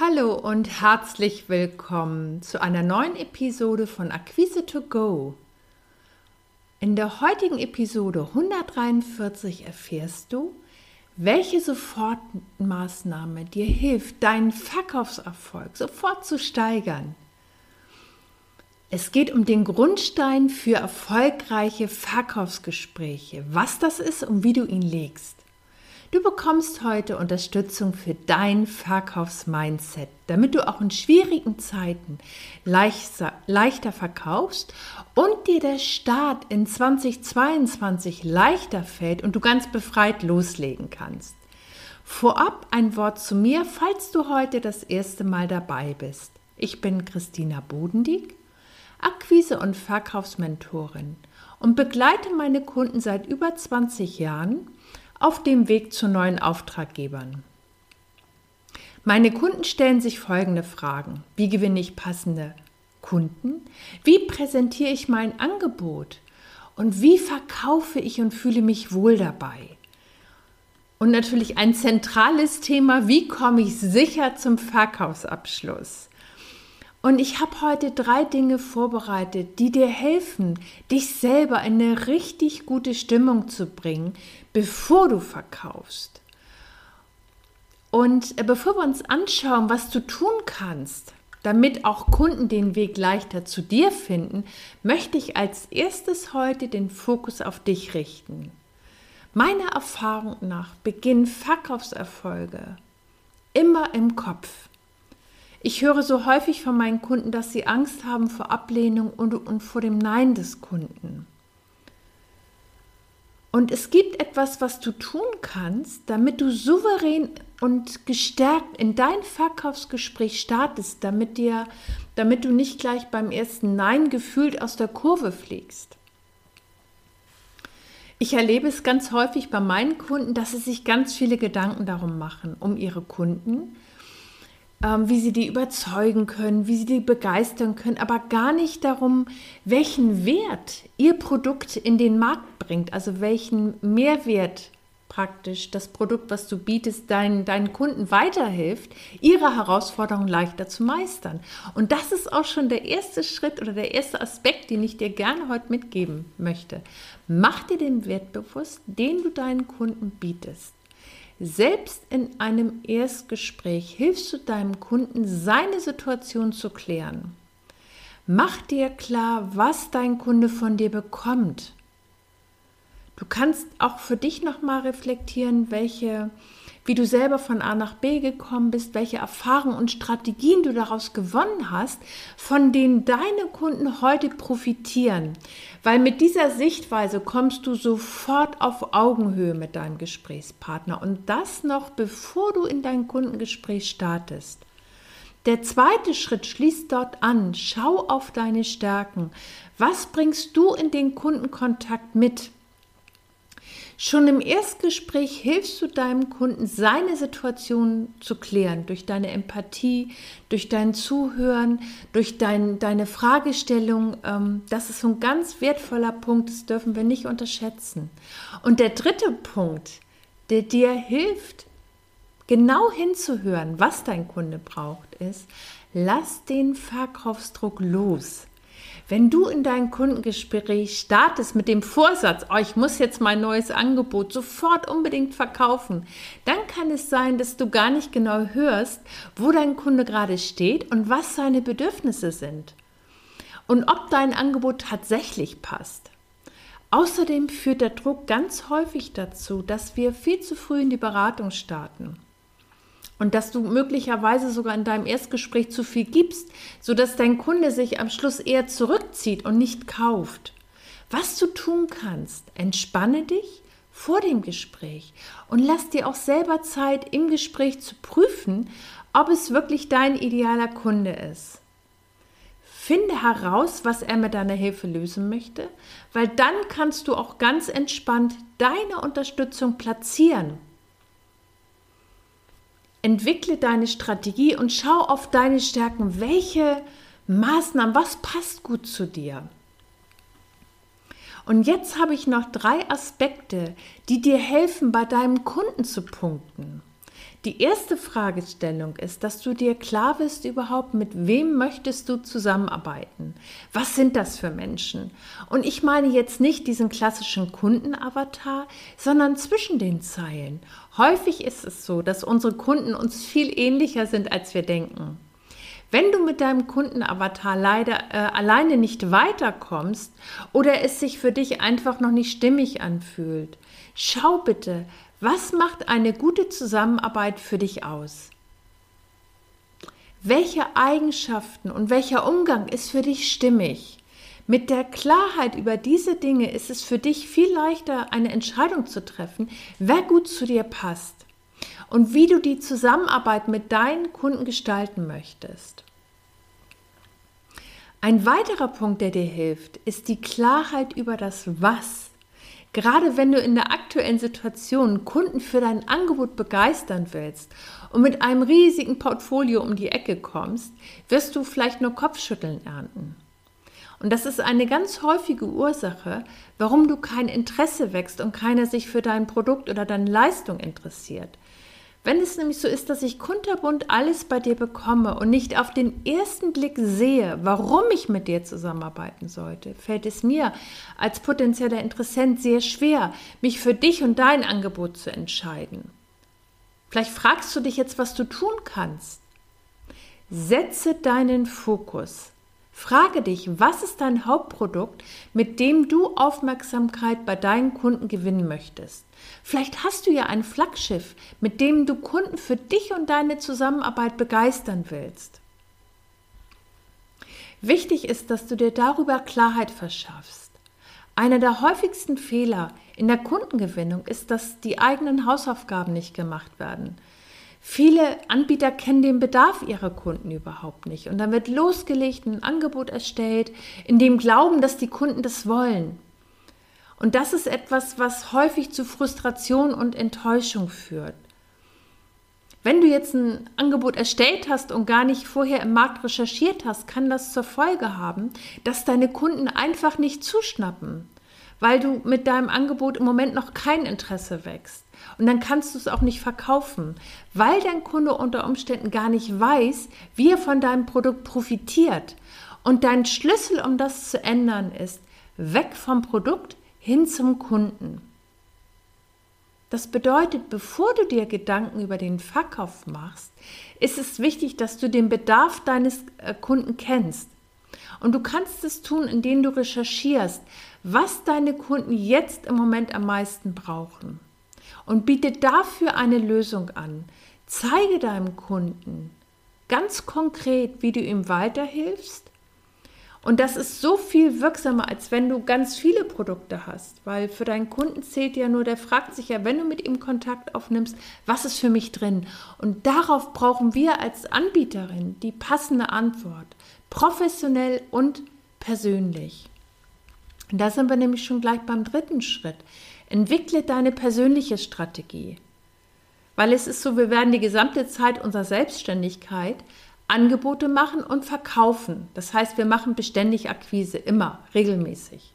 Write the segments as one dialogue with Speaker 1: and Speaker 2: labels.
Speaker 1: Hallo und herzlich willkommen zu einer neuen Episode von Akquise to Go. In der heutigen Episode 143 erfährst du, welche Sofortmaßnahme dir hilft, deinen Verkaufserfolg sofort zu steigern. Es geht um den Grundstein für erfolgreiche Verkaufsgespräche, was das ist und wie du ihn legst. Du bekommst heute Unterstützung für dein Verkaufsmindset, damit du auch in schwierigen Zeiten leichter, leichter verkaufst und dir der Start in 2022 leichter fällt und du ganz befreit loslegen kannst. Vorab ein Wort zu mir, falls du heute das erste Mal dabei bist. Ich bin Christina Bodendieck, Akquise- und Verkaufsmentorin und begleite meine Kunden seit über 20 Jahren auf dem Weg zu neuen Auftraggebern. Meine Kunden stellen sich folgende Fragen. Wie gewinne ich passende Kunden? Wie präsentiere ich mein Angebot? Und wie verkaufe ich und fühle mich wohl dabei? Und natürlich ein zentrales Thema, wie komme ich sicher zum Verkaufsabschluss? Und ich habe heute drei Dinge vorbereitet, die dir helfen, dich selber in eine richtig gute Stimmung zu bringen, bevor du verkaufst. Und äh, bevor wir uns anschauen, was du tun kannst, damit auch Kunden den Weg leichter zu dir finden, möchte ich als erstes heute den Fokus auf dich richten. Meiner Erfahrung nach beginnen Verkaufserfolge immer im Kopf. Ich höre so häufig von meinen Kunden, dass sie Angst haben vor Ablehnung und, und vor dem Nein des Kunden. Und es gibt etwas, was du tun kannst, damit du souverän und gestärkt in dein Verkaufsgespräch startest, damit, dir, damit du nicht gleich beim ersten Nein gefühlt aus der Kurve fliegst. Ich erlebe es ganz häufig bei meinen Kunden, dass sie sich ganz viele Gedanken darum machen, um ihre Kunden, ähm, wie sie die überzeugen können, wie sie die begeistern können, aber gar nicht darum, welchen Wert ihr Produkt in den Markt bringt, also welchen Mehrwert praktisch das Produkt, was du bietest, deinen, deinen Kunden weiterhilft, ihre Herausforderungen leichter zu meistern. Und das ist auch schon der erste Schritt oder der erste Aspekt, den ich dir gerne heute mitgeben möchte. Mach dir den Wert bewusst, den du deinen Kunden bietest. Selbst in einem Erstgespräch hilfst du deinem Kunden, seine Situation zu klären. Mach dir klar, was dein Kunde von dir bekommt. Du kannst auch für dich nochmal reflektieren, welche wie du selber von A nach B gekommen bist, welche Erfahrungen und Strategien du daraus gewonnen hast, von denen deine Kunden heute profitieren. Weil mit dieser Sichtweise kommst du sofort auf Augenhöhe mit deinem Gesprächspartner und das noch bevor du in dein Kundengespräch startest. Der zweite Schritt schließt dort an. Schau auf deine Stärken. Was bringst du in den Kundenkontakt mit? Schon im Erstgespräch hilfst du deinem Kunden, seine Situation zu klären, durch deine Empathie, durch dein Zuhören, durch dein, deine Fragestellung. Ähm, das ist so ein ganz wertvoller Punkt, das dürfen wir nicht unterschätzen. Und der dritte Punkt, der dir hilft, genau hinzuhören, was dein Kunde braucht, ist, lass den Verkaufsdruck los. Wenn du in dein Kundengespräch startest mit dem Vorsatz, oh, ich muss jetzt mein neues Angebot sofort unbedingt verkaufen, dann kann es sein, dass du gar nicht genau hörst, wo dein Kunde gerade steht und was seine Bedürfnisse sind. Und ob dein Angebot tatsächlich passt. Außerdem führt der Druck ganz häufig dazu, dass wir viel zu früh in die Beratung starten und dass du möglicherweise sogar in deinem Erstgespräch zu viel gibst, sodass dein Kunde sich am Schluss eher zurückzieht und nicht kauft. Was du tun kannst, entspanne dich vor dem Gespräch und lass dir auch selber Zeit im Gespräch zu prüfen, ob es wirklich dein idealer Kunde ist. Finde heraus, was er mit deiner Hilfe lösen möchte, weil dann kannst du auch ganz entspannt deine Unterstützung platzieren entwickle deine Strategie und schau auf deine Stärken. Welche Maßnahmen, was passt gut zu dir? Und jetzt habe ich noch drei Aspekte, die dir helfen, bei deinem Kunden zu punkten. Die erste Fragestellung ist, dass du dir klar wirst überhaupt, mit wem möchtest du zusammenarbeiten? Was sind das für Menschen? Und ich meine jetzt nicht diesen klassischen Kundenavatar, sondern zwischen den Zeilen. Häufig ist es so, dass unsere Kunden uns viel ähnlicher sind, als wir denken. Wenn du mit deinem Kundenavatar leider äh, alleine nicht weiterkommst oder es sich für dich einfach noch nicht stimmig anfühlt, schau bitte, was macht eine gute Zusammenarbeit für dich aus? Welche Eigenschaften und welcher Umgang ist für dich stimmig? Mit der Klarheit über diese Dinge ist es für dich viel leichter, eine Entscheidung zu treffen, wer gut zu dir passt und wie du die Zusammenarbeit mit deinen Kunden gestalten möchtest. Ein weiterer Punkt, der dir hilft, ist die Klarheit über das Was. Gerade wenn du in der aktuellen Situation Kunden für dein Angebot begeistern willst und mit einem riesigen Portfolio um die Ecke kommst, wirst du vielleicht nur Kopfschütteln ernten. Und das ist eine ganz häufige Ursache, warum du kein Interesse wächst und keiner sich für dein Produkt oder deine Leistung interessiert. Wenn es nämlich so ist, dass ich kunterbunt alles bei dir bekomme und nicht auf den ersten Blick sehe, warum ich mit dir zusammenarbeiten sollte, fällt es mir als potenzieller Interessent sehr schwer, mich für dich und dein Angebot zu entscheiden. Vielleicht fragst du dich jetzt, was du tun kannst. Setze deinen Fokus Frage dich, was ist dein Hauptprodukt, mit dem du Aufmerksamkeit bei deinen Kunden gewinnen möchtest? Vielleicht hast du ja ein Flaggschiff, mit dem du Kunden für dich und deine Zusammenarbeit begeistern willst. Wichtig ist, dass du dir darüber Klarheit verschaffst. Einer der häufigsten Fehler in der Kundengewinnung ist, dass die eigenen Hausaufgaben nicht gemacht werden. Viele Anbieter kennen den Bedarf ihrer Kunden überhaupt nicht. Und dann wird losgelegt, ein Angebot erstellt, in dem Glauben, dass die Kunden das wollen. Und das ist etwas, was häufig zu Frustration und Enttäuschung führt. Wenn du jetzt ein Angebot erstellt hast und gar nicht vorher im Markt recherchiert hast, kann das zur Folge haben, dass deine Kunden einfach nicht zuschnappen, weil du mit deinem Angebot im Moment noch kein Interesse wächst. Und dann kannst du es auch nicht verkaufen, weil dein Kunde unter Umständen gar nicht weiß, wie er von deinem Produkt profitiert. Und dein Schlüssel, um das zu ändern, ist weg vom Produkt hin zum Kunden. Das bedeutet, bevor du dir Gedanken über den Verkauf machst, ist es wichtig, dass du den Bedarf deines äh, Kunden kennst. Und du kannst es tun, indem du recherchierst, was deine Kunden jetzt im Moment am meisten brauchen und biete dafür eine Lösung an. Zeige deinem Kunden ganz konkret, wie du ihm weiterhilfst. Und das ist so viel wirksamer, als wenn du ganz viele Produkte hast, weil für deinen Kunden zählt ja nur, der fragt sich ja, wenn du mit ihm Kontakt aufnimmst, was ist für mich drin? Und darauf brauchen wir als Anbieterin die passende Antwort, professionell und persönlich. Und da sind wir nämlich schon gleich beim dritten Schritt. Entwickle deine persönliche Strategie. Weil es ist so, wir werden die gesamte Zeit unserer Selbstständigkeit Angebote machen und verkaufen. Das heißt, wir machen beständig Akquise, immer, regelmäßig.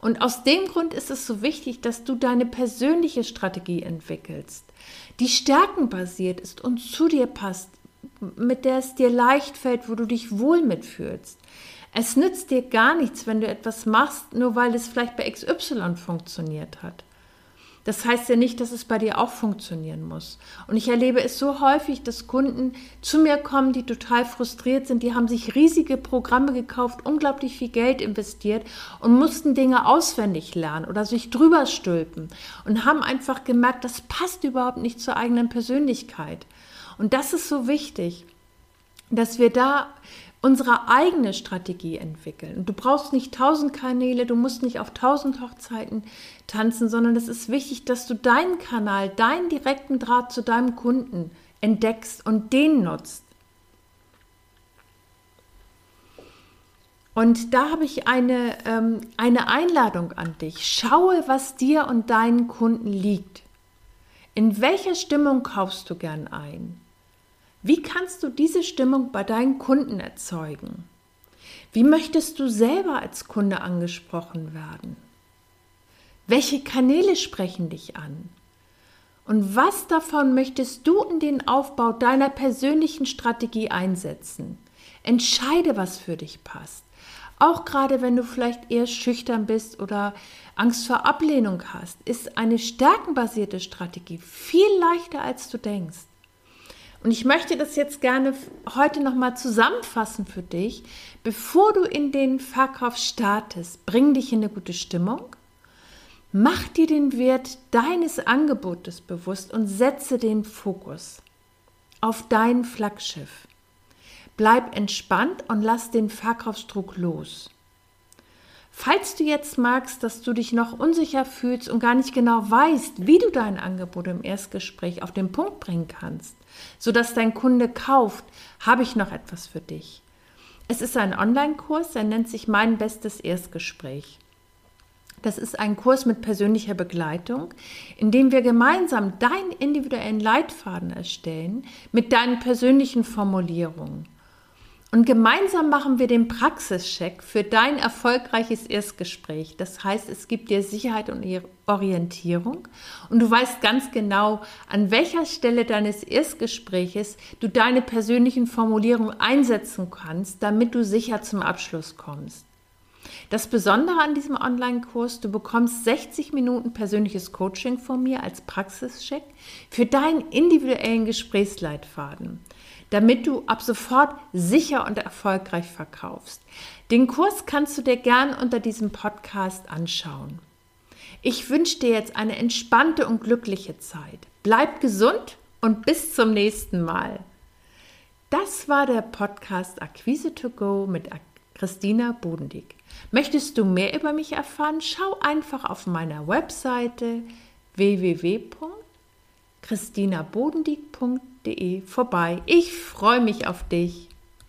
Speaker 1: Und aus dem Grund ist es so wichtig, dass du deine persönliche Strategie entwickelst, die stärkenbasiert ist und zu dir passt, mit der es dir leicht fällt, wo du dich wohl mitfühlst. Es nützt dir gar nichts, wenn du etwas machst, nur weil es vielleicht bei XY funktioniert hat. Das heißt ja nicht, dass es bei dir auch funktionieren muss. Und ich erlebe es so häufig, dass Kunden zu mir kommen, die total frustriert sind. Die haben sich riesige Programme gekauft, unglaublich viel Geld investiert und mussten Dinge auswendig lernen oder sich drüber stülpen und haben einfach gemerkt, das passt überhaupt nicht zur eigenen Persönlichkeit. Und das ist so wichtig, dass wir da unsere eigene Strategie entwickeln. du brauchst nicht tausend Kanäle, du musst nicht auf tausend Hochzeiten tanzen, sondern es ist wichtig, dass du deinen Kanal, deinen direkten Draht zu deinem Kunden entdeckst und den nutzt. Und da habe ich eine, ähm, eine Einladung an dich. Schaue, was dir und deinen Kunden liegt. In welcher Stimmung kaufst du gern ein? Wie kannst du diese Stimmung bei deinen Kunden erzeugen? Wie möchtest du selber als Kunde angesprochen werden? Welche Kanäle sprechen dich an? Und was davon möchtest du in den Aufbau deiner persönlichen Strategie einsetzen? Entscheide, was für dich passt. Auch gerade wenn du vielleicht eher schüchtern bist oder Angst vor Ablehnung hast, ist eine stärkenbasierte Strategie viel leichter, als du denkst. Und ich möchte das jetzt gerne heute nochmal zusammenfassen für dich. Bevor du in den Verkauf startest, bring dich in eine gute Stimmung, Mach dir den Wert deines Angebotes bewusst und setze den Fokus auf dein Flaggschiff. Bleib entspannt und lass den Verkaufsdruck los. Falls du jetzt magst, dass du dich noch unsicher fühlst und gar nicht genau weißt, wie du dein Angebot im Erstgespräch auf den Punkt bringen kannst, sodass dein Kunde kauft, habe ich noch etwas für dich. Es ist ein Online-Kurs, der nennt sich Mein bestes Erstgespräch. Das ist ein Kurs mit persönlicher Begleitung, in dem wir gemeinsam deinen individuellen Leitfaden erstellen mit deinen persönlichen Formulierungen. Und gemeinsam machen wir den Praxischeck für dein erfolgreiches Erstgespräch. Das heißt, es gibt dir Sicherheit und Orientierung und du weißt ganz genau, an welcher Stelle deines Erstgespräches du deine persönlichen Formulierungen einsetzen kannst, damit du sicher zum Abschluss kommst. Das Besondere an diesem Online-Kurs, du bekommst 60 Minuten persönliches Coaching von mir als Praxischeck für deinen individuellen Gesprächsleitfaden, damit du ab sofort sicher und erfolgreich verkaufst. Den Kurs kannst du dir gern unter diesem Podcast anschauen. Ich wünsche dir jetzt eine entspannte und glückliche Zeit. Bleib gesund und bis zum nächsten Mal. Das war der Podcast Akquise to Go mit Christina Bodendieck. Möchtest du mehr über mich erfahren? Schau einfach auf meiner Webseite www.christinabodendieck.de vorbei. Ich freue mich auf dich.